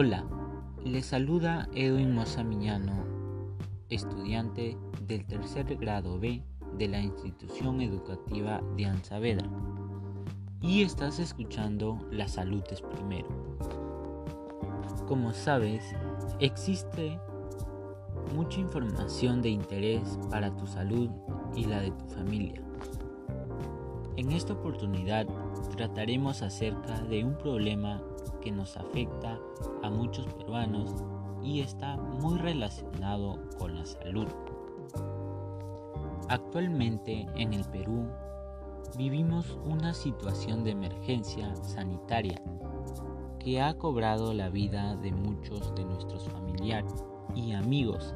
Hola, les saluda Edwin Moza Miñano, estudiante del tercer grado B de la institución educativa de Anzavedra. Y estás escuchando La salud es primero. Como sabes, existe mucha información de interés para tu salud y la de tu familia. En esta oportunidad trataremos acerca de un problema que nos afecta a muchos peruanos y está muy relacionado con la salud. Actualmente en el Perú vivimos una situación de emergencia sanitaria que ha cobrado la vida de muchos de nuestros familiares y amigos.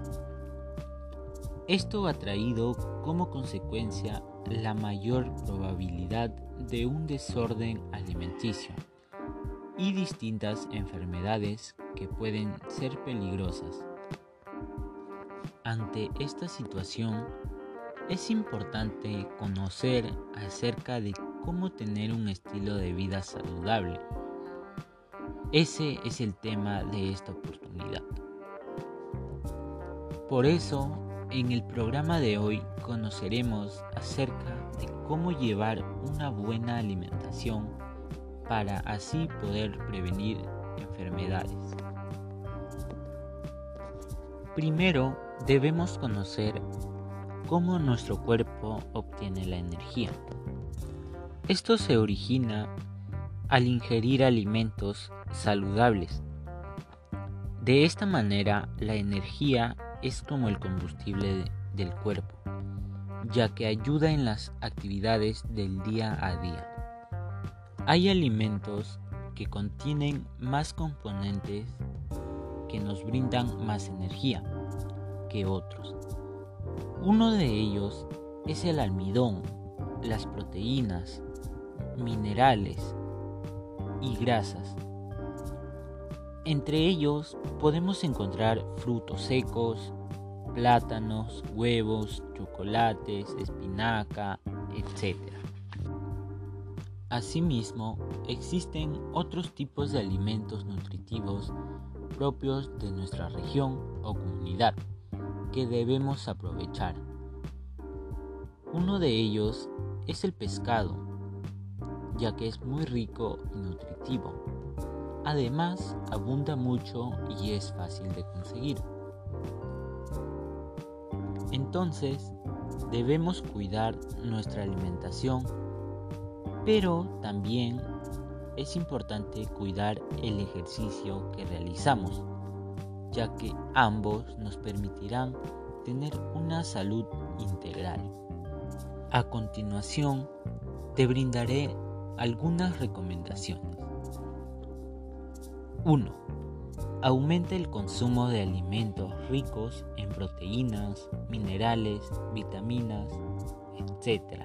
Esto ha traído como consecuencia la mayor probabilidad de un desorden alimenticio y distintas enfermedades que pueden ser peligrosas. Ante esta situación, es importante conocer acerca de cómo tener un estilo de vida saludable. Ese es el tema de esta oportunidad. Por eso, en el programa de hoy conoceremos acerca de cómo llevar una buena alimentación para así poder prevenir enfermedades. Primero debemos conocer cómo nuestro cuerpo obtiene la energía. Esto se origina al ingerir alimentos saludables. De esta manera la energía es como el combustible del cuerpo, ya que ayuda en las actividades del día a día. Hay alimentos que contienen más componentes que nos brindan más energía que otros. Uno de ellos es el almidón, las proteínas, minerales y grasas. Entre ellos podemos encontrar frutos secos, plátanos, huevos, chocolates, espinaca, etc. Asimismo, existen otros tipos de alimentos nutritivos propios de nuestra región o comunidad que debemos aprovechar. Uno de ellos es el pescado, ya que es muy rico y nutritivo. Además, abunda mucho y es fácil de conseguir. Entonces, debemos cuidar nuestra alimentación pero también es importante cuidar el ejercicio que realizamos, ya que ambos nos permitirán tener una salud integral. A continuación, te brindaré algunas recomendaciones. 1. Aumenta el consumo de alimentos ricos en proteínas, minerales, vitaminas, etc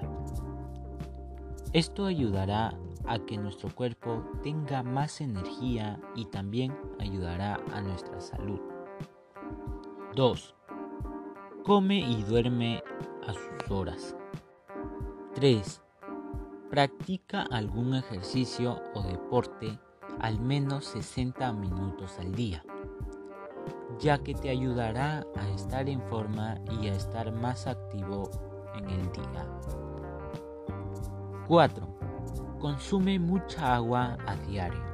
esto ayudará a que nuestro cuerpo tenga más energía y también ayudará a nuestra salud. 2. Come y duerme a sus horas. 3. Practica algún ejercicio o deporte al menos 60 minutos al día, ya que te ayudará a estar en forma y a estar más activo en el día. 4. Consume mucha agua a diario.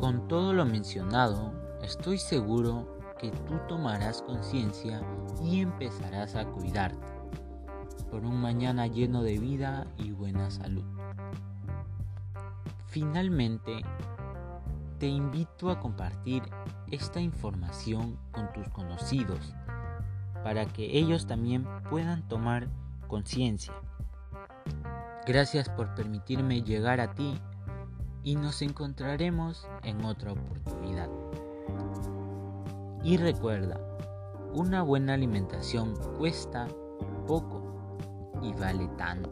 Con todo lo mencionado, estoy seguro que tú tomarás conciencia y empezarás a cuidarte por un mañana lleno de vida y buena salud. Finalmente, te invito a compartir esta información con tus conocidos para que ellos también puedan tomar conciencia Gracias por permitirme llegar a ti y nos encontraremos en otra oportunidad. Y recuerda, una buena alimentación cuesta poco y vale tanto.